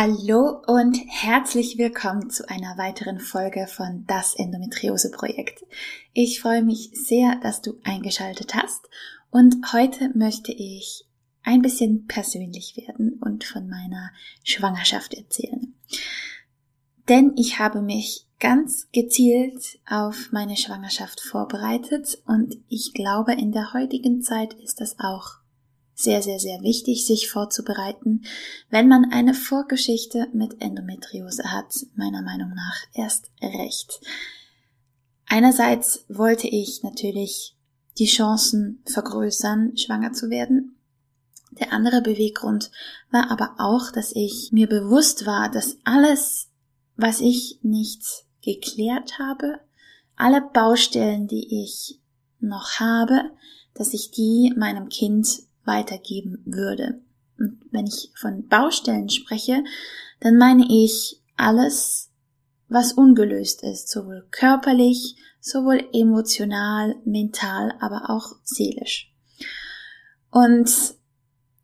Hallo und herzlich willkommen zu einer weiteren Folge von Das Endometriose Projekt. Ich freue mich sehr, dass du eingeschaltet hast und heute möchte ich ein bisschen persönlich werden und von meiner Schwangerschaft erzählen. Denn ich habe mich ganz gezielt auf meine Schwangerschaft vorbereitet und ich glaube, in der heutigen Zeit ist das auch sehr, sehr, sehr wichtig, sich vorzubereiten, wenn man eine Vorgeschichte mit Endometriose hat, meiner Meinung nach erst recht. Einerseits wollte ich natürlich die Chancen vergrößern, schwanger zu werden. Der andere Beweggrund war aber auch, dass ich mir bewusst war, dass alles, was ich nicht geklärt habe, alle Baustellen, die ich noch habe, dass ich die meinem Kind weitergeben würde. Und wenn ich von Baustellen spreche, dann meine ich alles, was ungelöst ist, sowohl körperlich, sowohl emotional, mental, aber auch seelisch. Und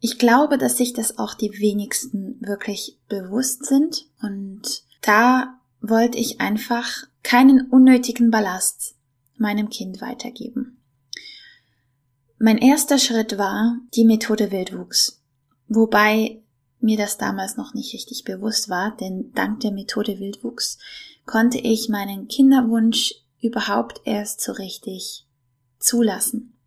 ich glaube, dass sich das auch die wenigsten wirklich bewusst sind. Und da wollte ich einfach keinen unnötigen Ballast meinem Kind weitergeben. Mein erster Schritt war die Methode Wildwuchs, wobei mir das damals noch nicht richtig bewusst war, denn dank der Methode Wildwuchs konnte ich meinen Kinderwunsch überhaupt erst so richtig zulassen.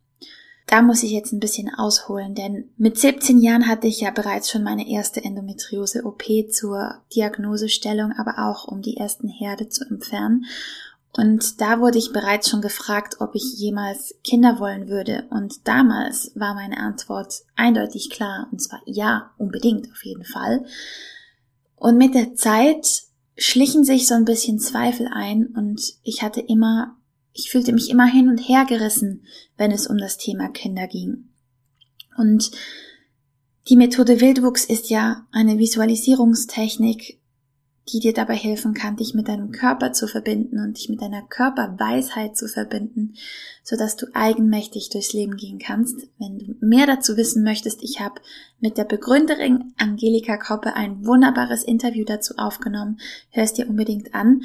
Da muss ich jetzt ein bisschen ausholen, denn mit 17 Jahren hatte ich ja bereits schon meine erste Endometriose-OP zur Diagnosestellung, aber auch um die ersten Herde zu entfernen. Und da wurde ich bereits schon gefragt, ob ich jemals Kinder wollen würde. Und damals war meine Antwort eindeutig klar, und zwar ja, unbedingt, auf jeden Fall. Und mit der Zeit schlichen sich so ein bisschen Zweifel ein und ich hatte immer, ich fühlte mich immer hin und her gerissen, wenn es um das Thema Kinder ging. Und die Methode Wildwuchs ist ja eine Visualisierungstechnik, die dir dabei helfen kann, dich mit deinem Körper zu verbinden und dich mit deiner Körperweisheit zu verbinden, so dass du eigenmächtig durchs Leben gehen kannst. Wenn du mehr dazu wissen möchtest, ich habe mit der Begründerin Angelika Koppe ein wunderbares Interview dazu aufgenommen. Hörst dir unbedingt an.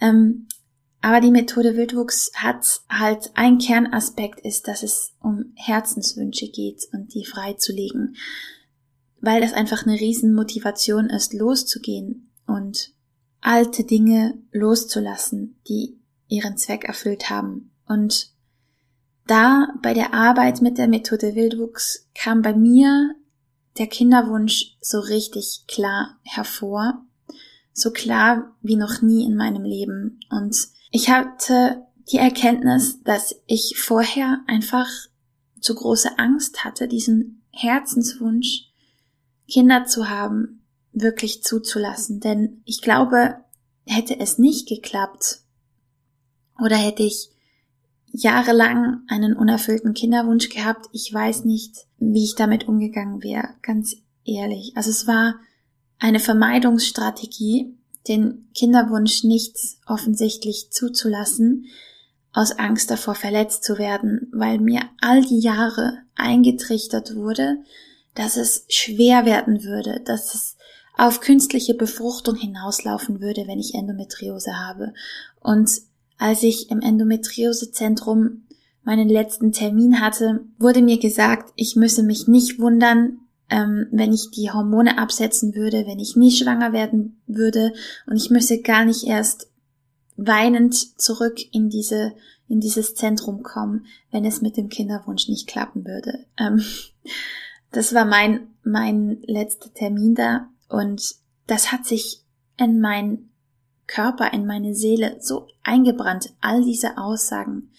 Ähm, aber die Methode Wildwuchs hat halt ein Kernaspekt ist, dass es um Herzenswünsche geht und die freizulegen. Weil das einfach eine Riesenmotivation ist, loszugehen, und alte Dinge loszulassen, die ihren Zweck erfüllt haben. Und da bei der Arbeit mit der Methode Wildwuchs kam bei mir der Kinderwunsch so richtig klar hervor, so klar wie noch nie in meinem Leben. Und ich hatte die Erkenntnis, dass ich vorher einfach zu große Angst hatte, diesen Herzenswunsch, Kinder zu haben, wirklich zuzulassen. Denn ich glaube, hätte es nicht geklappt oder hätte ich jahrelang einen unerfüllten Kinderwunsch gehabt, ich weiß nicht, wie ich damit umgegangen wäre, ganz ehrlich. Also es war eine Vermeidungsstrategie, den Kinderwunsch nicht offensichtlich zuzulassen, aus Angst davor verletzt zu werden, weil mir all die Jahre eingetrichtert wurde, dass es schwer werden würde, dass es auf künstliche Befruchtung hinauslaufen würde, wenn ich Endometriose habe. Und als ich im Endometriosezentrum meinen letzten Termin hatte, wurde mir gesagt, ich müsse mich nicht wundern, ähm, wenn ich die Hormone absetzen würde, wenn ich nie schwanger werden würde und ich müsse gar nicht erst weinend zurück in diese in dieses Zentrum kommen, wenn es mit dem Kinderwunsch nicht klappen würde. Ähm, das war mein mein letzter Termin da und das hat sich in meinen Körper, in meine Seele so eingebrannt, all diese Aussagen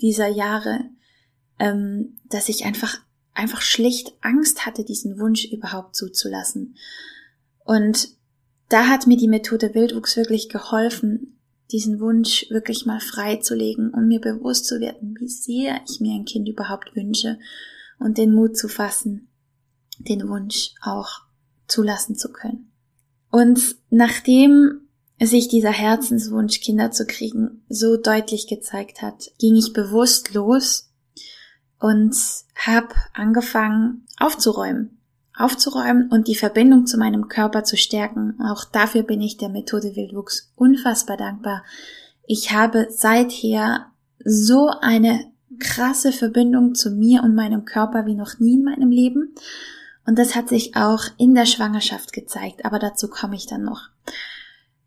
dieser Jahre, ähm, dass ich einfach, einfach schlicht Angst hatte, diesen Wunsch überhaupt zuzulassen. Und da hat mir die Methode Wildwuchs wirklich geholfen, diesen Wunsch wirklich mal freizulegen und mir bewusst zu werden, wie sehr ich mir ein Kind überhaupt wünsche und den Mut zu fassen, den Wunsch auch zulassen zu können. Und nachdem sich dieser Herzenswunsch, Kinder zu kriegen, so deutlich gezeigt hat, ging ich bewusst los und habe angefangen aufzuräumen. Aufzuräumen und die Verbindung zu meinem Körper zu stärken. Auch dafür bin ich der Methode Wildwuchs unfassbar dankbar. Ich habe seither so eine krasse Verbindung zu mir und meinem Körper wie noch nie in meinem Leben. Und das hat sich auch in der Schwangerschaft gezeigt, aber dazu komme ich dann noch.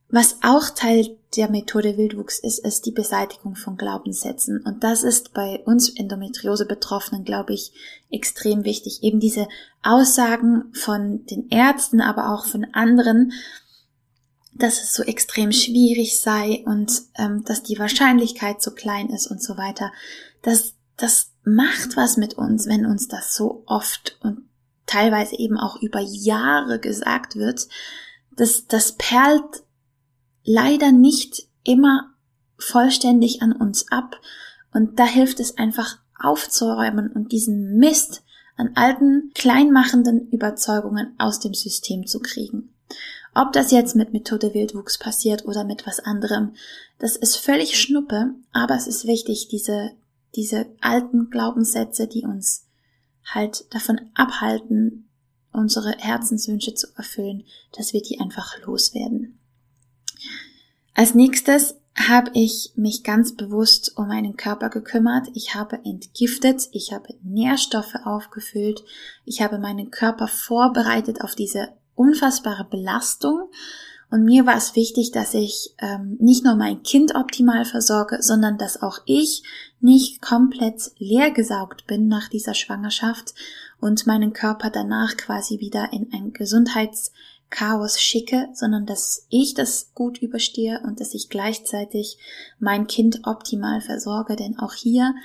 Was auch Teil der Methode Wildwuchs ist, ist die Beseitigung von Glaubenssätzen. Und das ist bei uns Endometriose-Betroffenen, glaube ich, extrem wichtig. Eben diese Aussagen von den Ärzten, aber auch von anderen, dass es so extrem schwierig sei und ähm, dass die Wahrscheinlichkeit so klein ist und so weiter. Das, das macht was mit uns, wenn uns das so oft und teilweise eben auch über Jahre gesagt wird. Das, das perlt leider nicht immer vollständig an uns ab. Und da hilft es einfach aufzuräumen und diesen Mist an alten, kleinmachenden Überzeugungen aus dem System zu kriegen. Ob das jetzt mit Methode Wildwuchs passiert oder mit was anderem, das ist völlig schnuppe, aber es ist wichtig, diese, diese alten Glaubenssätze, die uns halt davon abhalten, unsere Herzenswünsche zu erfüllen, dass wir die einfach loswerden. Als nächstes habe ich mich ganz bewusst um meinen Körper gekümmert. Ich habe entgiftet, ich habe Nährstoffe aufgefüllt, ich habe meinen Körper vorbereitet auf diese unfassbare Belastung. Und mir war es wichtig, dass ich ähm, nicht nur mein Kind optimal versorge, sondern dass auch ich nicht komplett leer gesaugt bin nach dieser Schwangerschaft und meinen Körper danach quasi wieder in ein Gesundheits Chaos schicke, sondern dass ich das gut überstehe und dass ich gleichzeitig mein Kind optimal versorge. Denn auch hier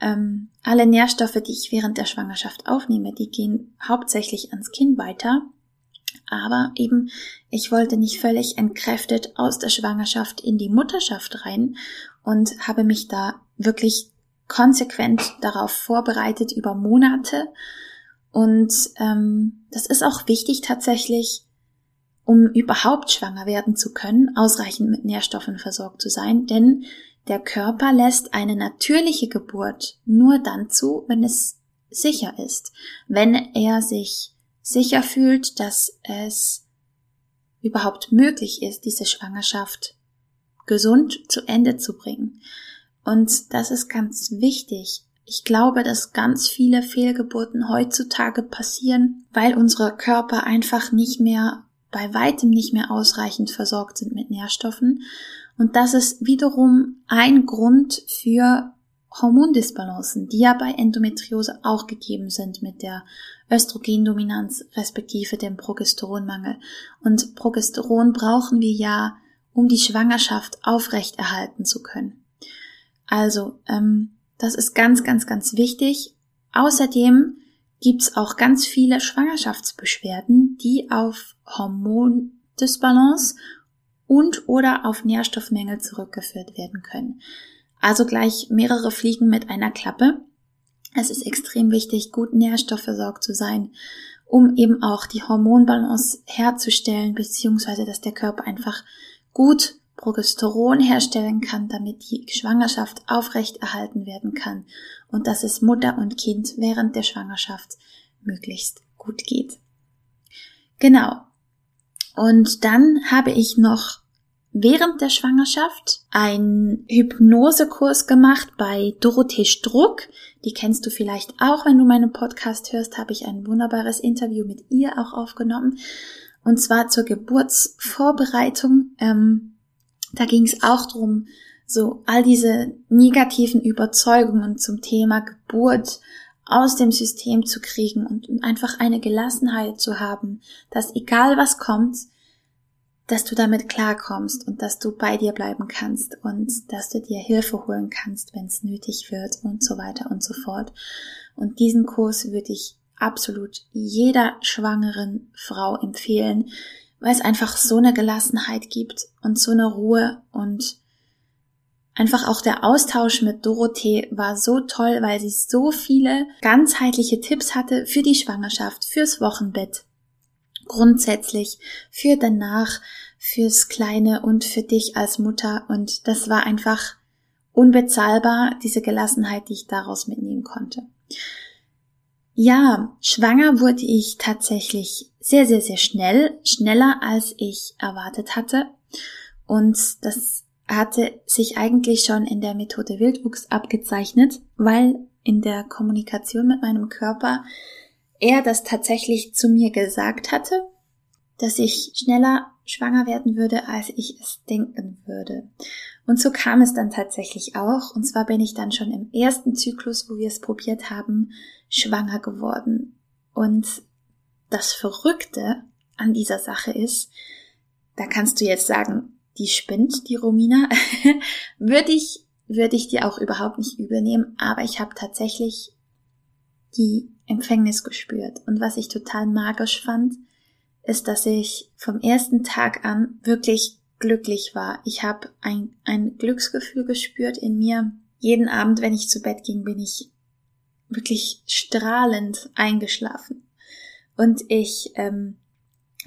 ähm, alle Nährstoffe, die ich während der Schwangerschaft aufnehme, die gehen hauptsächlich ans Kind weiter. Aber eben, ich wollte nicht völlig entkräftet aus der Schwangerschaft in die Mutterschaft rein und habe mich da wirklich konsequent darauf vorbereitet über Monate. Und ähm, das ist auch wichtig tatsächlich, um überhaupt schwanger werden zu können, ausreichend mit Nährstoffen versorgt zu sein, denn der Körper lässt eine natürliche Geburt nur dann zu, wenn es sicher ist, wenn er sich sicher fühlt, dass es überhaupt möglich ist, diese Schwangerschaft gesund zu Ende zu bringen. Und das ist ganz wichtig. Ich glaube, dass ganz viele Fehlgeburten heutzutage passieren, weil unsere Körper einfach nicht mehr bei weitem nicht mehr ausreichend versorgt sind mit Nährstoffen. Und das ist wiederum ein Grund für Hormondisbalancen, die ja bei Endometriose auch gegeben sind mit der Östrogendominanz respektive dem Progesteronmangel. Und Progesteron brauchen wir ja, um die Schwangerschaft aufrechterhalten zu können. Also, ähm, das ist ganz, ganz, ganz wichtig. Außerdem gibt's auch ganz viele Schwangerschaftsbeschwerden, die auf Hormondisbalance und oder auf Nährstoffmängel zurückgeführt werden können. Also gleich mehrere Fliegen mit einer Klappe. Es ist extrem wichtig, gut nährstoffversorgt zu sein, um eben auch die Hormonbalance herzustellen, beziehungsweise dass der Körper einfach gut Progesteron herstellen kann, damit die Schwangerschaft aufrechterhalten werden kann und dass es Mutter und Kind während der Schwangerschaft möglichst gut geht. Genau. Und dann habe ich noch während der Schwangerschaft einen Hypnosekurs gemacht bei Dorothee Struck. Die kennst du vielleicht auch, wenn du meinen Podcast hörst, habe ich ein wunderbares Interview mit ihr auch aufgenommen. Und zwar zur Geburtsvorbereitung. Ähm, da ging es auch drum, so all diese negativen Überzeugungen zum Thema Geburt aus dem System zu kriegen und einfach eine Gelassenheit zu haben, dass egal was kommt, dass du damit klarkommst und dass du bei dir bleiben kannst und dass du dir Hilfe holen kannst, wenn es nötig wird und so weiter und so fort. Und diesen Kurs würde ich absolut jeder schwangeren Frau empfehlen, weil es einfach so eine Gelassenheit gibt und so eine Ruhe und einfach auch der Austausch mit Dorothee war so toll, weil sie so viele ganzheitliche Tipps hatte für die Schwangerschaft, fürs Wochenbett, grundsätzlich, für danach, fürs Kleine und für dich als Mutter. Und das war einfach unbezahlbar, diese Gelassenheit, die ich daraus mitnehmen konnte. Ja, schwanger wurde ich tatsächlich sehr, sehr, sehr schnell, schneller als ich erwartet hatte. Und das hatte sich eigentlich schon in der Methode Wildwuchs abgezeichnet, weil in der Kommunikation mit meinem Körper er das tatsächlich zu mir gesagt hatte, dass ich schneller schwanger werden würde, als ich es denken würde. Und so kam es dann tatsächlich auch. Und zwar bin ich dann schon im ersten Zyklus, wo wir es probiert haben, schwanger geworden. Und das Verrückte an dieser Sache ist, da kannst du jetzt sagen, die spinnt, die Romina, würde ich, würde ich dir auch überhaupt nicht übernehmen, aber ich habe tatsächlich die Empfängnis gespürt. Und was ich total magisch fand, ist, dass ich vom ersten Tag an wirklich glücklich war. Ich habe ein, ein Glücksgefühl gespürt in mir. Jeden Abend, wenn ich zu Bett ging, bin ich wirklich strahlend eingeschlafen. Und ich ähm,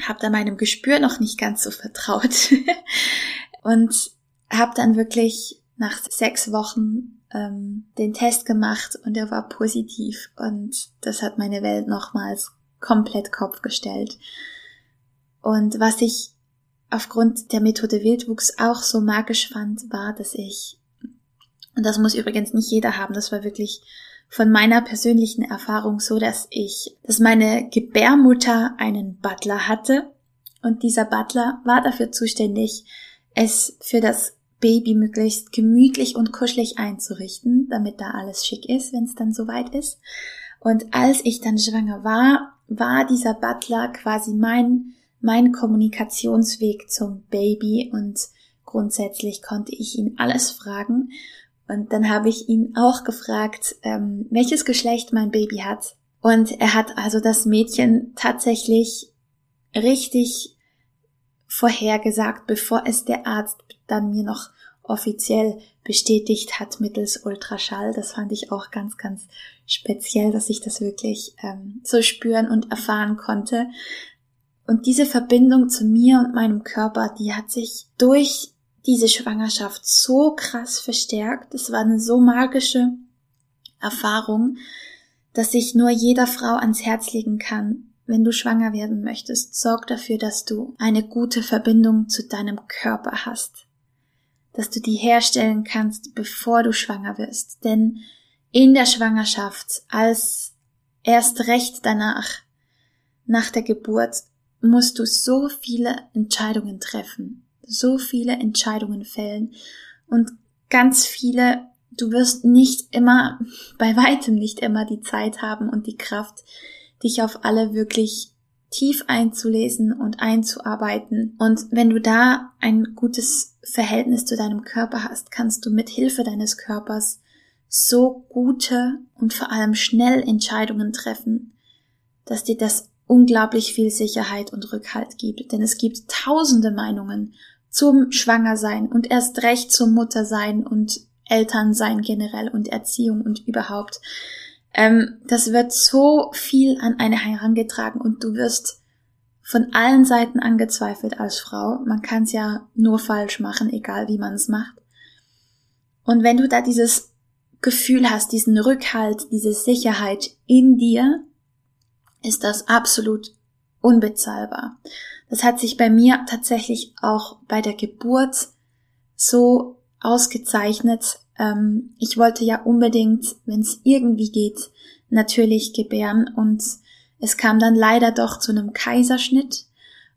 habe da meinem Gespür noch nicht ganz so vertraut und habe dann wirklich nach sechs Wochen ähm, den Test gemacht und er war positiv und das hat meine Welt nochmals komplett Kopf gestellt. Und was ich aufgrund der Methode Wildwuchs auch so magisch fand, war, dass ich, und das muss übrigens nicht jeder haben, das war wirklich von meiner persönlichen Erfahrung so, dass ich, dass meine Gebärmutter einen Butler hatte und dieser Butler war dafür zuständig, es für das Baby möglichst gemütlich und kuschelig einzurichten, damit da alles schick ist, wenn es dann soweit ist. Und als ich dann schwanger war, war dieser Butler quasi mein mein Kommunikationsweg zum Baby und grundsätzlich konnte ich ihn alles fragen. Und dann habe ich ihn auch gefragt, ähm, welches Geschlecht mein Baby hat. Und er hat also das Mädchen tatsächlich richtig vorhergesagt, bevor es der Arzt dann mir noch offiziell bestätigt hat mittels Ultraschall. Das fand ich auch ganz, ganz speziell, dass ich das wirklich ähm, so spüren und erfahren konnte. Und diese Verbindung zu mir und meinem Körper, die hat sich durch diese Schwangerschaft so krass verstärkt. Es war eine so magische Erfahrung, dass ich nur jeder Frau ans Herz legen kann. Wenn du schwanger werden möchtest, sorg dafür, dass du eine gute Verbindung zu deinem Körper hast. Dass du die herstellen kannst, bevor du schwanger wirst. Denn in der Schwangerschaft, als erst recht danach, nach der Geburt, musst du so viele Entscheidungen treffen, so viele Entscheidungen fällen und ganz viele, du wirst nicht immer, bei weitem nicht immer die Zeit haben und die Kraft, dich auf alle wirklich tief einzulesen und einzuarbeiten. Und wenn du da ein gutes Verhältnis zu deinem Körper hast, kannst du mit Hilfe deines Körpers so gute und vor allem schnell Entscheidungen treffen, dass dir das unglaublich viel Sicherheit und Rückhalt gibt. Denn es gibt tausende Meinungen zum Schwangersein und erst recht zum Muttersein und Elternsein generell und Erziehung und überhaupt. Ähm, das wird so viel an eine herangetragen und du wirst von allen Seiten angezweifelt als Frau. Man kann es ja nur falsch machen, egal wie man es macht. Und wenn du da dieses Gefühl hast, diesen Rückhalt, diese Sicherheit in dir, ist das absolut unbezahlbar. Das hat sich bei mir tatsächlich auch bei der Geburt so ausgezeichnet. Ähm, ich wollte ja unbedingt, wenn es irgendwie geht, natürlich gebären und es kam dann leider doch zu einem Kaiserschnitt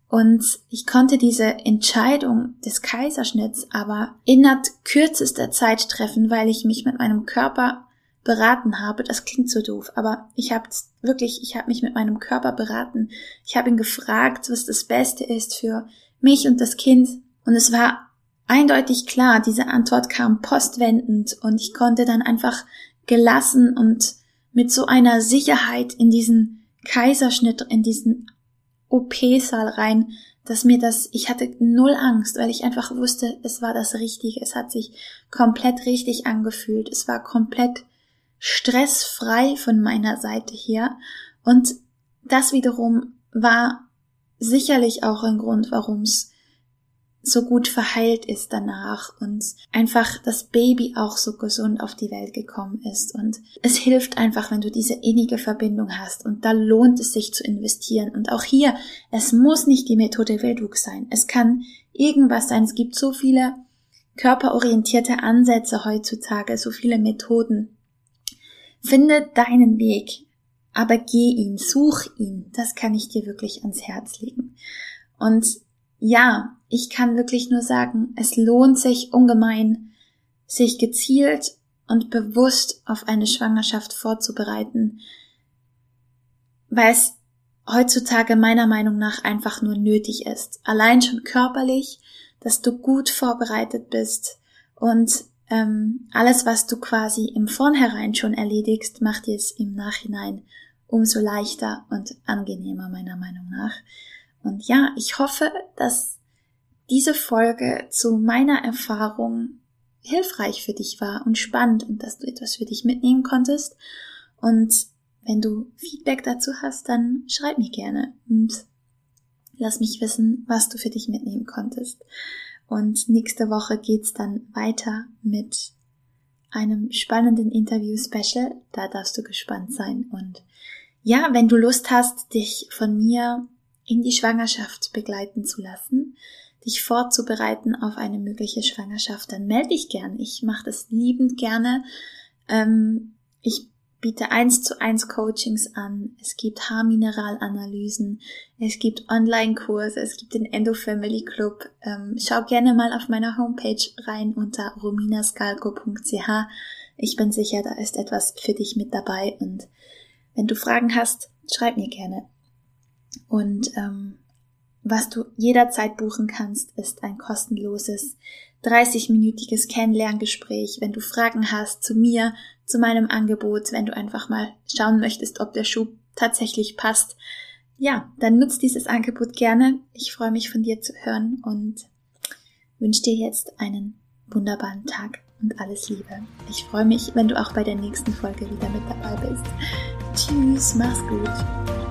und ich konnte diese Entscheidung des Kaiserschnitts aber innerhalb kürzester Zeit treffen, weil ich mich mit meinem Körper beraten habe, das klingt so doof, aber ich habe wirklich, ich habe mich mit meinem Körper beraten. Ich habe ihn gefragt, was das Beste ist für mich und das Kind. Und es war eindeutig klar, diese Antwort kam postwendend und ich konnte dann einfach gelassen und mit so einer Sicherheit in diesen Kaiserschnitt, in diesen OP-Saal rein, dass mir das, ich hatte null Angst, weil ich einfach wusste, es war das Richtige. Es hat sich komplett richtig angefühlt. Es war komplett stressfrei von meiner Seite her. Und das wiederum war sicherlich auch ein Grund, warum es so gut verheilt ist danach und einfach das Baby auch so gesund auf die Welt gekommen ist. Und es hilft einfach, wenn du diese innige Verbindung hast. Und da lohnt es sich zu investieren. Und auch hier, es muss nicht die Methode Wildwuchs sein. Es kann irgendwas sein. Es gibt so viele körperorientierte Ansätze heutzutage, so viele Methoden. Finde deinen Weg, aber geh ihn, such ihn. Das kann ich dir wirklich ans Herz legen. Und ja, ich kann wirklich nur sagen, es lohnt sich ungemein, sich gezielt und bewusst auf eine Schwangerschaft vorzubereiten, weil es heutzutage meiner Meinung nach einfach nur nötig ist. Allein schon körperlich, dass du gut vorbereitet bist und ähm, alles, was du quasi im Vornherein schon erledigst, macht dir es im Nachhinein umso leichter und angenehmer meiner Meinung nach. Und ja, ich hoffe, dass diese Folge zu meiner Erfahrung hilfreich für dich war und spannend und dass du etwas für dich mitnehmen konntest. Und wenn du Feedback dazu hast, dann schreib mir gerne und lass mich wissen, was du für dich mitnehmen konntest. Und nächste Woche geht's dann weiter mit einem spannenden Interview-Special. Da darfst du gespannt sein. Und ja, wenn du Lust hast, dich von mir in die Schwangerschaft begleiten zu lassen, dich vorzubereiten auf eine mögliche Schwangerschaft, dann melde dich gern. Ich mache das liebend gerne. Ähm, ich biete eins zu eins Coachings an. Es gibt Haarmineralanalysen. Es gibt Online-Kurse. Es gibt den Endo Family Club. Ähm, schau gerne mal auf meiner Homepage rein unter rominascalco.ch. Ich bin sicher, da ist etwas für dich mit dabei und wenn du Fragen hast, schreib mir gerne. Und ähm, was du jederzeit buchen kannst, ist ein kostenloses 30-minütiges Kennenlerngespräch, wenn du Fragen hast zu mir, zu meinem Angebot, wenn du einfach mal schauen möchtest, ob der Schuh tatsächlich passt. Ja, dann nutzt dieses Angebot gerne. Ich freue mich von dir zu hören und wünsche dir jetzt einen wunderbaren Tag und alles Liebe. Ich freue mich, wenn du auch bei der nächsten Folge wieder mit dabei bist. Tschüss, mach's gut.